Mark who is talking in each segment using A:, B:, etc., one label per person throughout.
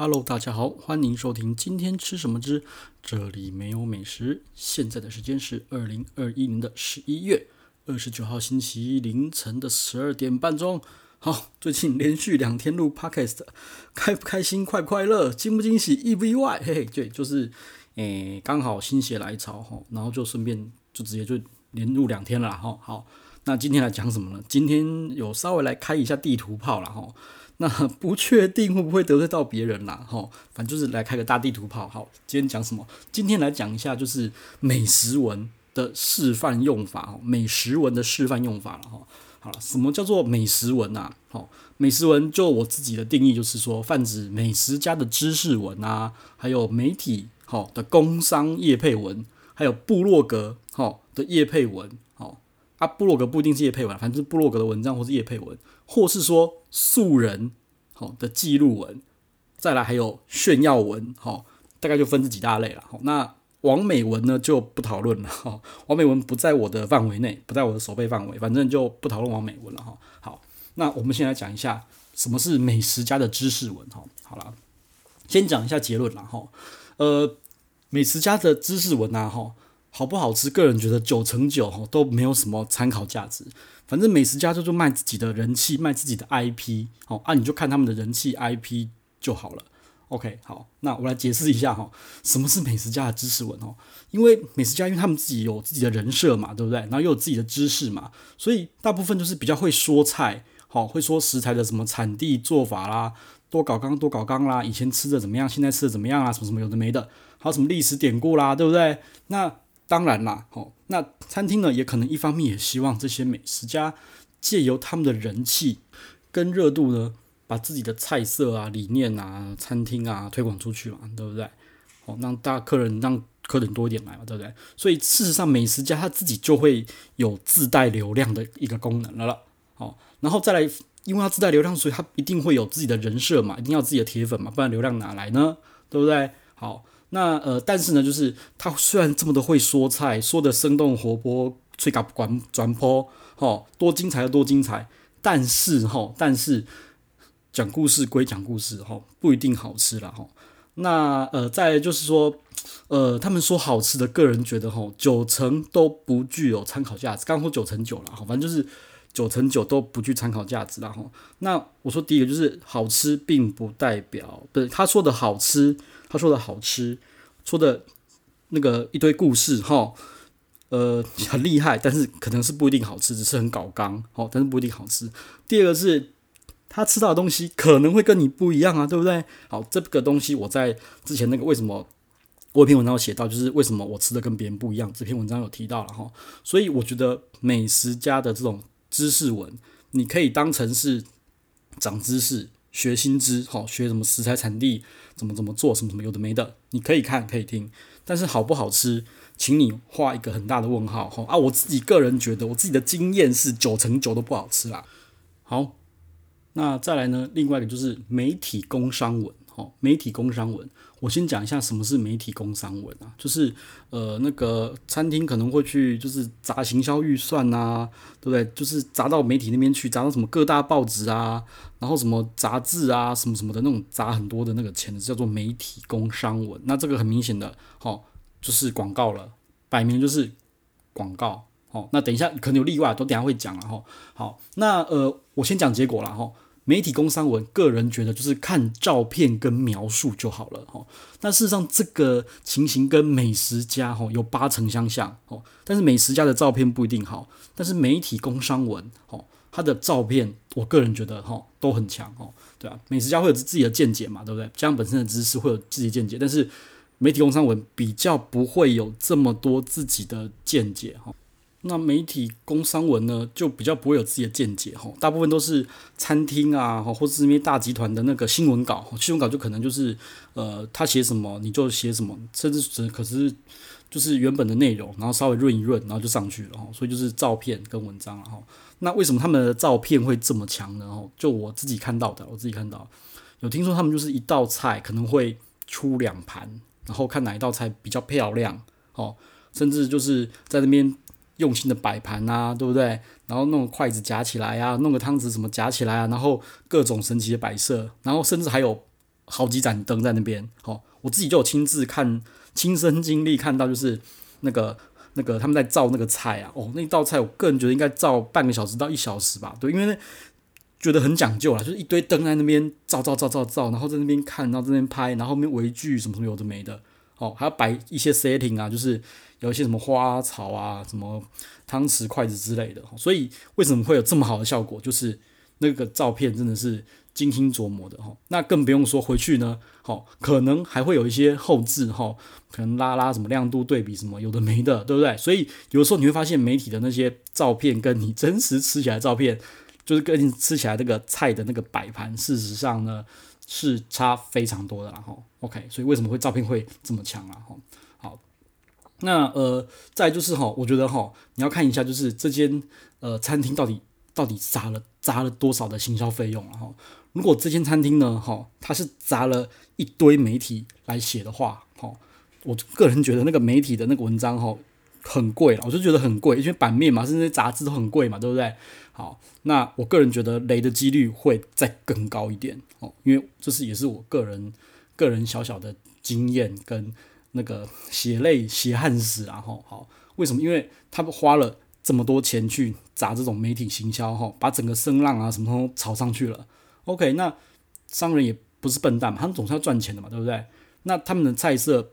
A: Hello，大家好，欢迎收听今天吃什么之这里没有美食。现在的时间是二零二一年的十一月二十九号星期一凌晨的十二点半钟。好，最近连续两天录 Podcast，开不开心，快不快乐，惊不惊喜，意不意外？嘿嘿，对，就是诶，刚好心血来潮哈，然后就顺便就直接就连录两天了哈。好。那今天来讲什么呢？今天有稍微来开一下地图炮了哈。那不确定会不会得罪到别人啦哈。反正就是来开个大地图炮。好，今天讲什么？今天来讲一下就是美食文的示范用法哈。美食文的示范用法了哈。好了，什么叫做美食文呐？好，美食文就我自己的定义就是说，泛指美食家的知识文啊，还有媒体好的工商业配文，还有部落格好的业配文。啊，布洛格不一定是叶配文，反正是部落格的文章或是叶配文，或是说素人好的记录文，再来还有炫耀文，好，大概就分这几大类了。好，那王美文呢就不讨论了，哈，王美文不在我的范围内，不在我的守备范围，反正就不讨论王美文了，哈。好，那我们先来讲一下什么是美食家的知识文，哈，好了，先讲一下结论了，哈，呃，美食家的知识文啊，哈。好不好吃？个人觉得九成九哦都没有什么参考价值。反正美食家就做卖自己的人气，卖自己的 IP，哦啊，你就看他们的人气 IP 就好了。OK，好，那我来解释一下哈，什么是美食家的知识文哦？因为美食家因为他们自己有自己的人设嘛，对不对？然后又有自己的知识嘛，所以大部分就是比较会说菜，好，会说食材的什么产地做法啦，多搞刚多搞刚啦，以前吃的怎么样，现在吃的怎么样啊？什么什么有的没的，还有什么历史典故啦，对不对？那当然啦，好，那餐厅呢也可能一方面也希望这些美食家借由他们的人气跟热度呢，把自己的菜色啊、理念啊、餐厅啊推广出去嘛，对不对？好，让大客人让客人多一点来嘛，对不对？所以事实上，美食家他自己就会有自带流量的一个功能了了。好，然后再来，因为他自带流量，所以他一定会有自己的人设嘛，一定要自己的铁粉嘛，不然流量哪来呢？对不对？好。那呃，但是呢，就是他虽然这么的会说菜，说的生动活泼，吹嘎管转坡，吼，多精彩的多精彩，但是吼，但是讲故事归讲故事，吼，不一定好吃啦，吼。那呃，再就是说，呃，他们说好吃的，个人觉得吼，九成都不具有参考价值。刚说九成九了，吼，反正就是九成九都不具参考价值了，吼。那我说第一个就是好吃，并不代表不是他说的好吃。他说的好吃，说的那个一堆故事哈，呃，很厉害，但是可能是不一定好吃，只是很搞刚，好，但是不一定好吃。第二个是他吃到的东西可能会跟你不一样啊，对不对？好，这个东西我在之前那个为什么我有篇文章写到，就是为什么我吃的跟别人不一样，这篇文章有提到了哈。所以我觉得美食家的这种知识文，你可以当成是长知识。学新知，好，学什么食材产地，怎么怎么做，什么什么有的没的，你可以看可以听，但是好不好吃，请你画一个很大的问号，哈啊！我自己个人觉得，我自己的经验是九成九都不好吃啦。好，那再来呢，另外一个就是媒体工商文。哦，媒体工商文，我先讲一下什么是媒体工商文啊，就是呃那个餐厅可能会去就是砸行销预算啊，对不对？就是砸到媒体那边去，砸到什么各大报纸啊，然后什么杂志啊，什么什么的那种砸很多的那个钱，叫做媒体工商文。那这个很明显的，哦，就是广告了，摆明就是广告。哦，那等一下可能有例外，都等下会讲了哈。好，那呃我先讲结果了哈。媒体工商文，个人觉得就是看照片跟描述就好了哈。那事实上，这个情形跟美食家哈有八成相像哦。但是美食家的照片不一定好，但是媒体工商文哦，他的照片，我个人觉得哈都很强哦。对啊，美食家会有自己的见解嘛，对不对？加上本身的知识会有自己见解，但是媒体工商文比较不会有这么多自己的见解哈。那媒体工商文呢，就比较不会有自己的见解哈，大部分都是餐厅啊，或者是那些大集团的那个新闻稿，新闻稿就可能就是呃，他写什么你就写什么，甚至只可是就是原本的内容，然后稍微润一润，然后就上去了哈，所以就是照片跟文章哈。那为什么他们的照片会这么强呢？就我自己看到的，我自己看到有听说他们就是一道菜可能会出两盘，然后看哪一道菜比较漂亮哦，甚至就是在那边。用心的摆盘啊，对不对？然后弄筷子夹起来啊，弄个汤匙什么夹起来啊，然后各种神奇的摆设，然后甚至还有好几盏灯在那边。好，我自己就有亲自看，亲身经历看到，就是那个那个他们在照那个菜啊，哦，那道菜我个人觉得应该照半个小时到一小时吧。对，因为觉得很讲究啦，就是一堆灯在那边照照照照照，然后在那边看，然后在那边拍，然后后面围剧什么什么有的没的。哦，还要摆一些 setting 啊，就是有一些什么花草啊，什么汤匙、筷子之类的。所以为什么会有这么好的效果？就是那个照片真的是精心琢磨的哈。那更不用说回去呢，好，可能还会有一些后置哈，可能拉拉什么亮度对比什么有的没的，对不对？所以有的时候你会发现媒体的那些照片跟你真实吃起来的照片，就是跟你吃起来那个菜的那个摆盘，事实上呢。是差非常多的啦，吼，OK，所以为什么会照片会这么强啊？吼，好，那呃，再就是吼，我觉得吼，你要看一下，就是这间呃餐厅到底到底砸了砸了多少的行销费用啊？吼，如果这间餐厅呢，吼，它是砸了一堆媒体来写的话，吼，我个人觉得那个媒体的那个文章，哈。很贵了，我就觉得很贵，因为版面嘛，甚至杂志都很贵嘛，对不对？好，那我个人觉得雷的几率会再更高一点哦，因为这是也是我个人个人小小的经验跟那个血泪血汗史啊，吼，好，为什么？因为他们花了这么多钱去砸这种媒体行销，哈，把整个声浪啊什么都炒上去了。OK，那商人也不是笨蛋嘛，他们总是要赚钱的嘛，对不对？那他们的菜色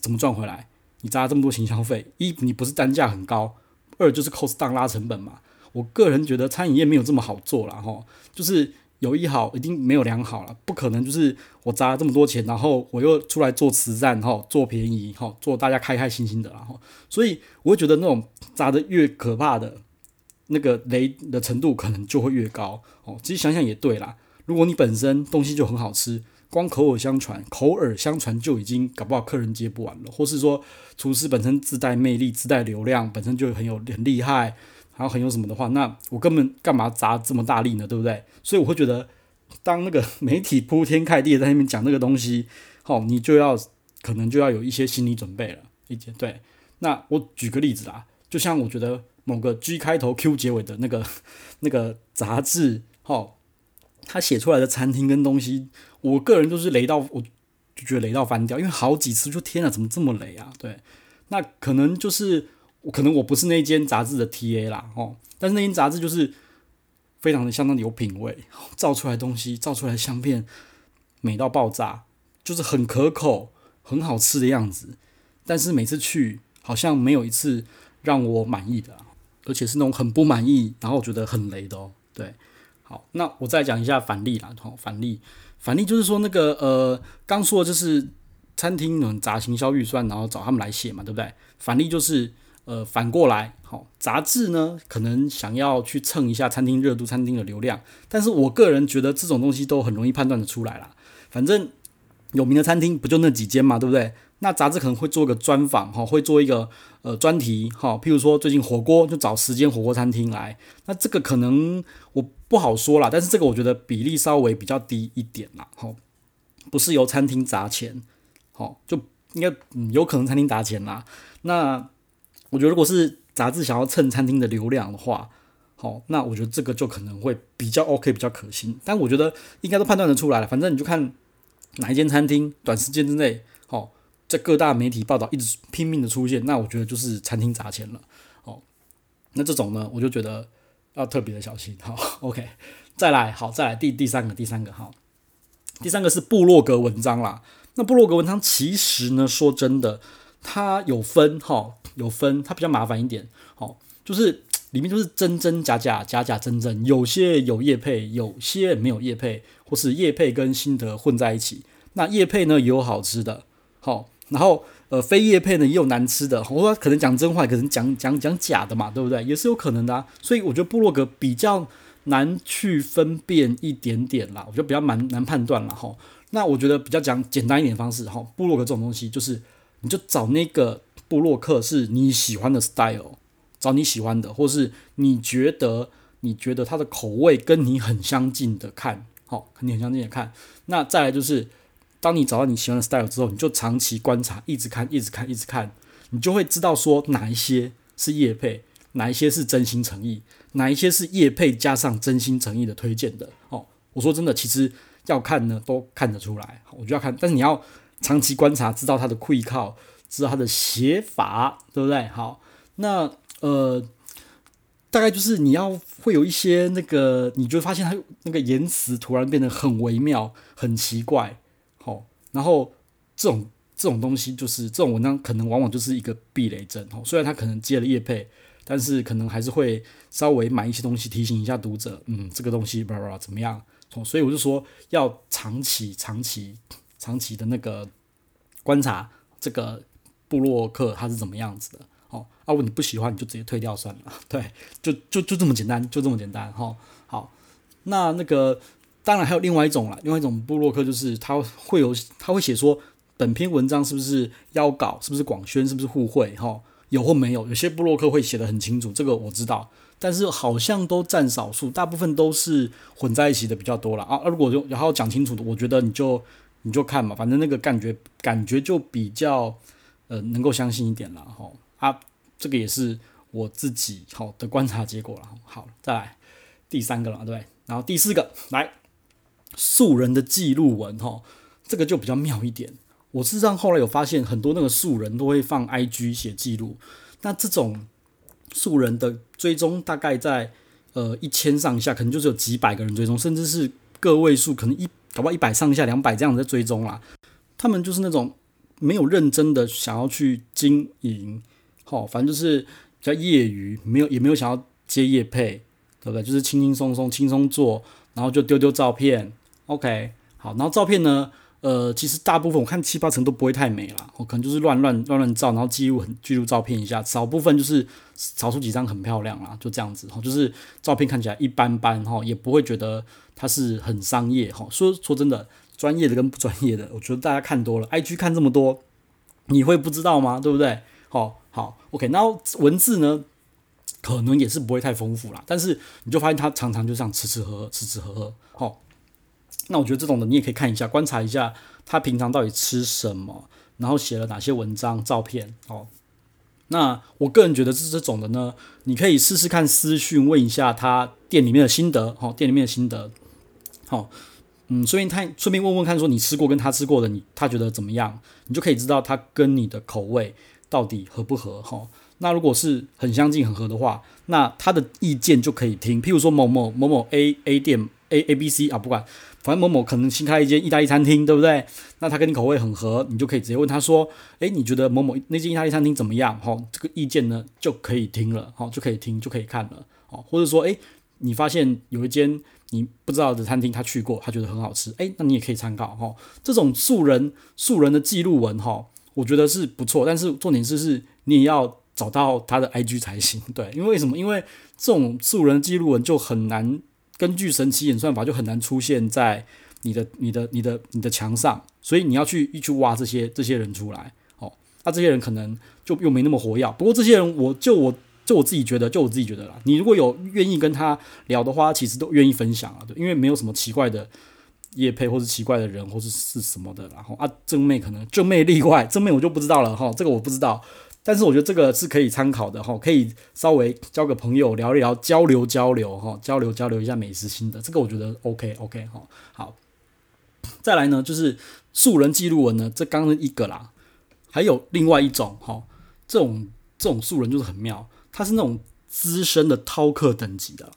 A: 怎么赚回来？你砸了这么多行销费，一你不是单价很高，二就是 cost down 拉成本嘛。我个人觉得餐饮业没有这么好做了哈，就是有一好一定没有两好了，不可能就是我砸了这么多钱，然后我又出来做慈善哈，做便宜哈，做大家开开心心的啦哈。所以我会觉得那种砸得越可怕的那个雷的程度可能就会越高哦。其实想想也对啦，如果你本身东西就很好吃。光口耳相传，口耳相传就已经搞不好客人接不完了，或是说厨师本身自带魅力、自带流量，本身就很有很厉害，然后很有什么的话，那我根本干嘛砸这么大力呢？对不对？所以我会觉得，当那个媒体铺天盖地在那边讲那个东西，好，你就要可能就要有一些心理准备了，理解？对。那我举个例子啦，就像我觉得某个 G 开头 Q 结尾的那个 那个杂志，好。他写出来的餐厅跟东西，我个人就是雷到，我就觉得雷到翻掉，因为好几次就天啊，怎么这么雷啊？对，那可能就是我可能我不是那间杂志的 TA 啦，哦，但是那间杂志就是非常的相当的有品味，照出来东西，照出来的相片美到爆炸，就是很可口、很好吃的样子，但是每次去好像没有一次让我满意的，而且是那种很不满意，然后我觉得很雷的哦，对。好，那我再讲一下反例啦。好，反例，反例就是说那个呃，刚说的就是餐厅能砸行销预算，然后找他们来写嘛，对不对？反例就是呃，反过来，好，杂志呢可能想要去蹭一下餐厅热度、餐厅的流量，但是我个人觉得这种东西都很容易判断的出来啦。反正有名的餐厅不就那几间嘛，对不对？那杂志可能会做一个专访，哈，会做一个呃专题，哈，譬如说最近火锅就找十间火锅餐厅来，那这个可能我不好说啦，但是这个我觉得比例稍微比较低一点啦，哈，不是由餐厅砸钱，好，就应该嗯有可能餐厅砸钱啦。那我觉得如果是杂志想要蹭餐厅的流量的话，好，那我觉得这个就可能会比较 OK，比较可行。但我觉得应该都判断得出来了，反正你就看哪一间餐厅短时间之内，在各大媒体报道一直拼命的出现，那我觉得就是餐厅砸钱了，哦，那这种呢，我就觉得要特别的小心。好，OK，再来，好，再来第第三个，第三个，好，第三个是部落格文章啦。那部落格文章其实呢，说真的，它有分，哈，有分，它比较麻烦一点，好，就是里面就是真真假假，假假真真，有些有业配，有些没有业配，或是业配跟心得混在一起。那业配呢，也有好吃的，好。然后，呃，非业配呢也有难吃的，我说可能讲真话，可能讲讲讲假的嘛，对不对？也是有可能的啊。所以我觉得部落格比较难去分辨一点点啦，我觉得比较难难判断啦。哈。那我觉得比较讲简单一点的方式哈，部落格这种东西就是你就找那个部落客是你喜欢的 style，找你喜欢的，或是你觉得你觉得他的口味跟你很相近的看，好，跟你很相近的看。那再来就是。当你找到你喜欢的 style 之后，你就长期观察，一直看，一直看，一直看，你就会知道说哪一些是业配，哪一些是真心诚意，哪一些是业配加上真心诚意的推荐的。哦，我说真的，其实要看呢都看得出来，我就要看，但是你要长期观察，知道他的溃靠，知道他的写法，对不对？好，那呃。大概就是你要会有一些那个，你就发现他那个言辞突然变得很微妙、很奇怪，好，然后这种这种东西就是这种文章可能往往就是一个避雷针，哦，虽然他可能接了业配，但是可能还是会稍微买一些东西提醒一下读者，嗯，这个东西吧吧怎么样？所以我就说要长期、长期、长期的那个观察这个布洛克他是怎么样子的。哦，啊，如果你不喜欢，你就直接退掉算了。对，就就就这么简单，就这么简单。哈、哦，好，那那个当然还有另外一种啦，另外一种部落客就是他会有他会写说本篇文章是不是邀稿，是不是广宣，是不是互惠，哈、哦，有或没有。有些部落客会写的很清楚，这个我知道，但是好像都占少数，大部分都是混在一起的比较多了啊。如果就然后讲清楚的，我觉得你就你就看嘛，反正那个感觉感觉就比较呃能够相信一点了，哈、哦。啊，这个也是我自己好的观察结果了。好，再来第三个了，对不对？然后第四个，来素人的记录文，哈，这个就比较妙一点。我事实上后来有发现，很多那个素人都会放 IG 写记录。那这种素人的追踪大概在呃一千上下，可能就是有几百个人追踪，甚至是个位数，可能一搞不好一百上下、两百这样在追踪啦。他们就是那种没有认真的想要去经营。好，反正就是比较业余，没有也没有想要接业配，对不对？就是轻轻松松、轻松做，然后就丢丢照片，OK。好，然后照片呢，呃，其实大部分我看七八成都不会太美啦，我可能就是乱乱乱乱照，然后记录很记录照片一下，少部分就是少数几张很漂亮啦，就这样子。哈，就是照片看起来一般般，哈，也不会觉得它是很商业，哈。说说真的，专业的跟不专业的，我觉得大家看多了，IG 看这么多，你会不知道吗？对不对？好。好，OK，然后文字呢，可能也是不会太丰富啦，但是你就发现他常常就这样吃吃喝喝，吃吃喝喝。好，那我觉得这种的你也可以看一下，观察一下他平常到底吃什么，然后写了哪些文章、照片。哦，那我个人觉得是这种的呢，你可以试试看私讯问一下他店里面的心得。好，店里面的心得。好，嗯，顺便看，顺便问问看，说你吃过跟他吃过的，你他觉得怎么样？你就可以知道他跟你的口味。到底合不合？哈，那如果是很相近、很合的话，那他的意见就可以听。譬如说某某某某 A A 店 A A B C 啊，不管，反正某某可能新开一间意大利餐厅，对不对？那他跟你口味很合，你就可以直接问他说：“诶，你觉得某某那间意大利餐厅怎么样？”哈，这个意见呢就可以听了，哈，就可以听，就可以看了，哦，或者说，诶，你发现有一间你不知道的餐厅，他去过，他觉得很好吃，诶，那你也可以参考，哈，这种素人素人的记录文，哈。我觉得是不错，但是重点是是你也要找到他的 IG 才行，对，因为为什么？因为这种素人记录文就很难根据神奇演算法就很难出现在你的、你的、你的、你的墙上，所以你要去一去挖这些这些人出来，哦，那这些人可能就又没那么活跃。不过这些人，我就我就我自己觉得，就我自己觉得啦，你如果有愿意跟他聊的话，其实都愿意分享啊，对，因为没有什么奇怪的。业配或是奇怪的人，或是是什么的，然后啊，正妹可能正妹例外，正妹我就不知道了哈，这个我不知道，但是我觉得这个是可以参考的哈，可以稍微交个朋友聊一聊，交流交流哈，交流交流一下美食心得，这个我觉得 OK OK 哈，好，再来呢就是素人记录文呢，这刚刚一个啦，还有另外一种哈，这种这种素人就是很妙，他是那种资深的饕客等级的啦，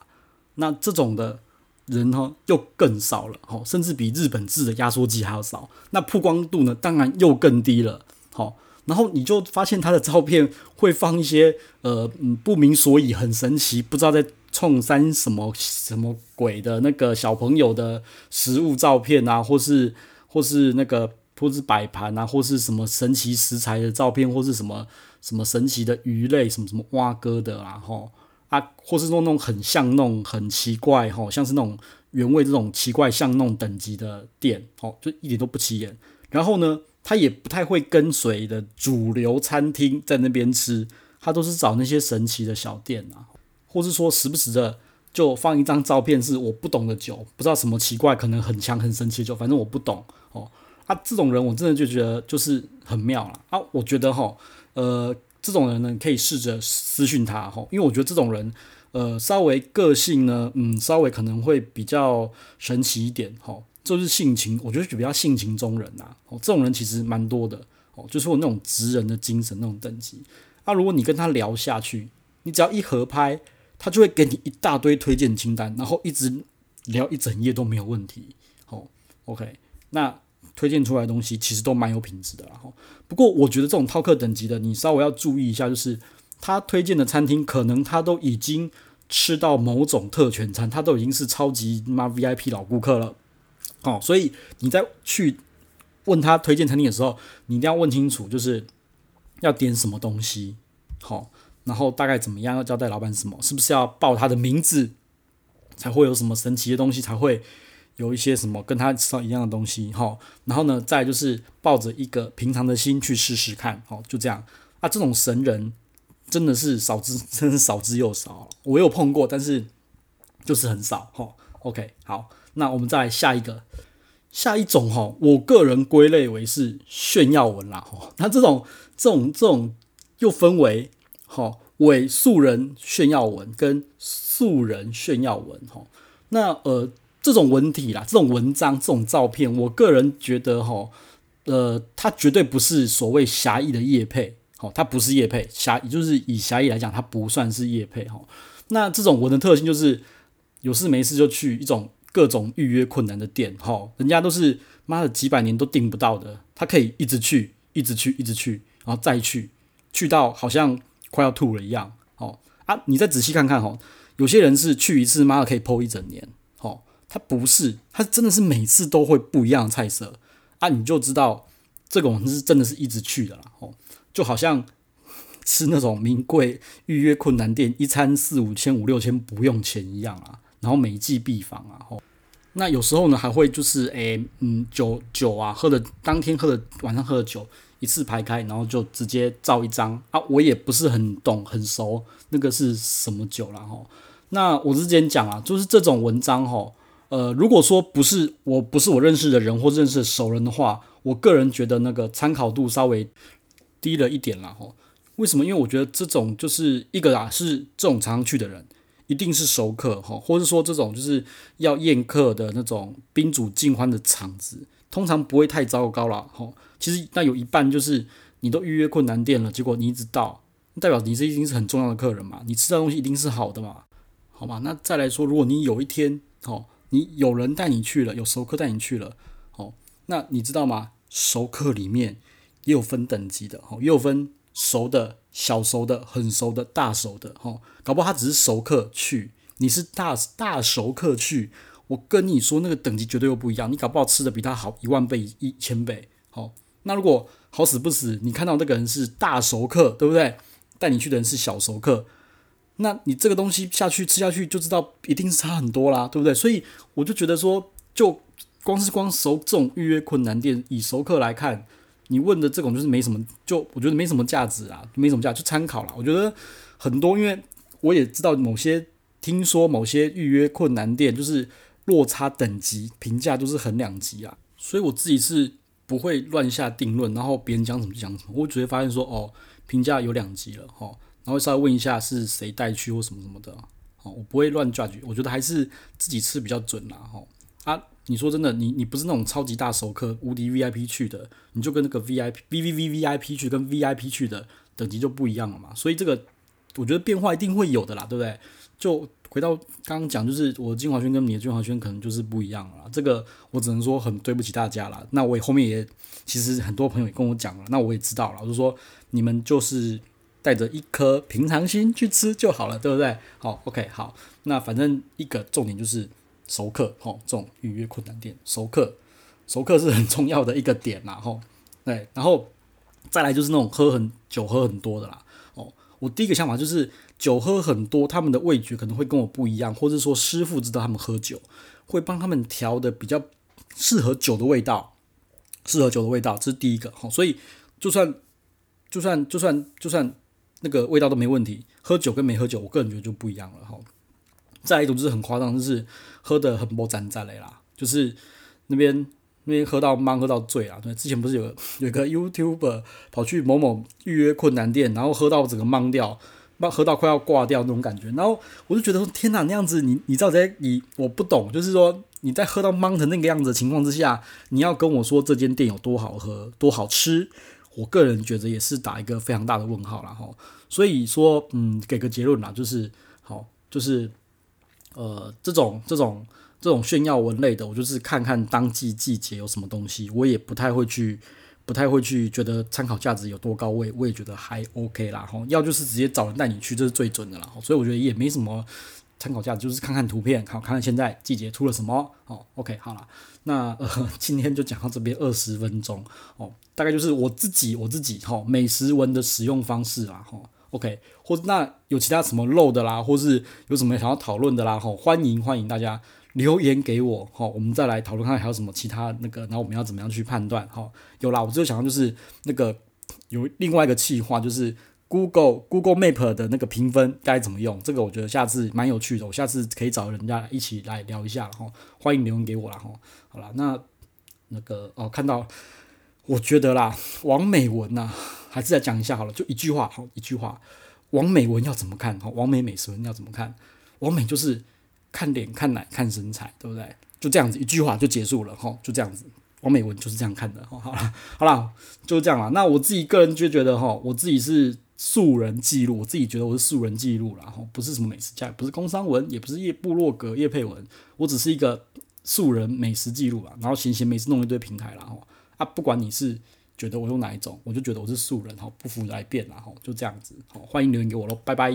A: 那这种的。人哈又更少了，哈，甚至比日本制的压缩机还要少。那曝光度呢，当然又更低了，好。然后你就发现他的照片会放一些呃嗯不明所以，很神奇，不知道在冲三什么什么鬼的那个小朋友的食物照片啊，或是或是那个或是摆盘啊，或是什么神奇食材的照片，或是什么什么神奇的鱼类，什么什么蛙哥的啊，哈。啊，或是说那种很像那种很奇怪吼，像是那种原味这种奇怪像那种等级的店，哦，就一点都不起眼。然后呢，他也不太会跟随的主流餐厅在那边吃，他都是找那些神奇的小店啊，或是说时不时的就放一张照片，是我不懂的酒，不知道什么奇怪，可能很强很神奇的酒，反正我不懂哦。啊，这种人我真的就觉得就是很妙了啊，我觉得哈，呃。这种人呢，可以试着私讯他哈，因为我觉得这种人，呃，稍微个性呢，嗯，稍微可能会比较神奇一点哈。就是性情，我觉得就比较性情中人呐。哦，这种人其实蛮多的哦，就是我那种职人的精神那种等级。那、如果你跟他聊下去，你只要一合拍，他就会给你一大堆推荐清单，然后一直聊一整夜都没有问题。哦，OK，那推荐出来的东西其实都蛮有品质的啦。哈，不过我觉得这种饕客等级的，你稍微要注意一下，就是他推荐的餐厅，可能他都已经吃到某种特权餐，他都已经是超级妈 VIP 老顾客了。哦，所以你在去问他推荐餐厅的时候，你一定要问清楚，就是要点什么东西，好，然后大概怎么样，要交代老板什么，是不是要报他的名字，才会有什么神奇的东西，才会有一些什么跟他吃到一样的东西，好，然后呢，再就是抱着一个平常的心去试试看，好，就这样啊，这种神人真的是少之，真是少之又少，我有碰过，但是就是很少，哈，OK，好。那我们再来下一个，下一种哈，我个人归类为是炫耀文啦哈。那这种这种这种又分为哈伪素人炫耀文跟素人炫耀文哈。那呃这种文体啦，这种文章，这种照片，我个人觉得哈，呃，它绝对不是所谓狭义的叶配，好，它不是叶配，狭就是以狭义来讲，它不算是叶配哈。那这种文的特性就是有事没事就去一种。各种预约困难的店，哈，人家都是妈的几百年都订不到的，他可以一直去，一直去，一直去，然后再去，去到好像快要吐了一样，哦啊，你再仔细看看，哈，有些人是去一次，妈的可以剖一整年，哦，他不是，他真的是每次都会不一样的菜色，啊，你就知道这种人是真的是一直去的啦，哦，就好像吃那种名贵预约困难店，一餐四五千、五六千不用钱一样啊。然后每季必访啊，吼，那有时候呢还会就是诶，嗯，酒酒啊，喝的当天喝的晚上喝的酒一次排开，然后就直接照一张啊，我也不是很懂很熟那个是什么酒啦。吼。那我之前讲啊，就是这种文章吼，呃，如果说不是我不是我认识的人或认识的熟人的话，我个人觉得那个参考度稍微低了一点啦。吼。为什么？因为我觉得这种就是一个啊，是这种常常去的人。一定是熟客哈，或者说这种就是要宴客的那种宾主尽欢的场子，通常不会太糟糕了哈。其实那有一半就是你都预约困难店了，结果你一直到，代表你这一定是很重要的客人嘛，你吃的东西一定是好的嘛，好吧？那再来说，如果你有一天哦，你有人带你去了，有熟客带你去了，哦，那你知道吗？熟客里面也有分等级的，哦，也有分。熟的、小熟的、很熟的、大熟的，哈，搞不好他只是熟客去，你是大大熟客去，我跟你说那个等级绝对又不一样，你搞不好吃的比他好一万倍、一千倍，好，那如果好死不死，你看到那个人是大熟客，对不对？带你去的人是小熟客，那你这个东西下去吃下去就知道一定是差很多啦，对不对？所以我就觉得说，就光是光熟这种预约困难店，以熟客来看。你问的这种就是没什么，就我觉得没什么价值啊，没什么价值，就参考啦。我觉得很多，因为我也知道某些，听说某些预约困难店就是落差等级评价都是很两级啊，所以我自己是不会乱下定论，然后别人讲什么就讲什么，我只会发现说哦，评价有两级了哈，然后稍微问一下是谁带去或什么什么的，哦，我不会乱 judge，我觉得还是自己吃比较准啦哈啊。你说真的，你你不是那种超级大熟客、无敌 VIP 去的，你就跟那个 VIP、VVVVIP 去跟 VIP 去的等级就不一样了嘛。所以这个我觉得变化一定会有的啦，对不对？就回到刚刚讲，就是我的晶华轩跟你的金华轩可能就是不一样了。这个我只能说很对不起大家了。那我也后面也其实很多朋友也跟我讲了，那我也知道了，我就说你们就是带着一颗平常心去吃就好了，对不对？好，OK，好，那反正一个重点就是。熟客，吼，这种预约困难店，熟客，熟客是很重要的一个点啦，吼，对，然后再来就是那种喝很酒喝很多的啦，哦，我第一个想法就是酒喝很多，他们的味觉可能会跟我不一样，或者说师傅知道他们喝酒，会帮他们调的比较适合酒的味道，适合酒的味道，这是第一个，吼，所以就算就算就算就算那个味道都没问题，喝酒跟没喝酒，我个人觉得就不一样了，吼。再一种就是很夸张，就是喝得很不沾沾嘞啦，就是那边那边喝到茫喝到醉啊。对，之前不是有有个 YouTuber 跑去某某预约困难店，然后喝到整个茫掉，茫喝到快要挂掉那种感觉。然后我就觉得说天哪，那样子你你知道在你我不懂，就是说你在喝到茫的那个样子情况之下，你要跟我说这间店有多好喝、多好吃，我个人觉得也是打一个非常大的问号了哈。所以说，嗯，给个结论啦，就是好，就是呃，这种这种这种炫耀文类的，我就是看看当季季节有什么东西，我也不太会去。不太会去觉得参考价值有多高，我也我也觉得还 OK 啦吼，要就是直接找人带你去，这是最准的啦。所以我觉得也没什么参考价值，就是看看图片，好看看现在季节出了什么。哦，OK，好了，那呃今天就讲到这边二十分钟哦，大概就是我自己我自己哈美食文的使用方式啦哈。OK，或者那有其他什么漏的啦，或是有什么想要讨论的啦，吼，欢迎欢迎大家。留言给我，吼，我们再来讨论看还有什么其他那个，然后我们要怎么样去判断，好，有啦，我就想到就是那个有另外一个企划，就是 Google Google Map 的那个评分该怎么用，这个我觉得下次蛮有趣的，我下次可以找人家一起来聊一下，哈，欢迎留言给我啦，哈，好啦，那那个哦，看到，我觉得啦，王美文呐、还是来讲一下好了，就一句话，好，一句话，王美文要怎么看？好，王美美食文要怎么看？王美就是。看脸、看奶、看身材，对不对？就这样子一句话就结束了，哈，就这样子。王美文就是这样看的，哈，好了，好了，就这样了。那我自己个人就觉得，哈，我自己是素人记录，我自己觉得我是素人记录了，哈，不是什么美食家，不是工商文，也不是叶布洛格业配文，我只是一个素人美食记录吧。然后闲闲没事弄一堆平台了，哈啊，不管你是觉得我用哪一种，我就觉得我是素人，哈，不服来辩然后，就这样子，好，欢迎留言给我喽，拜拜。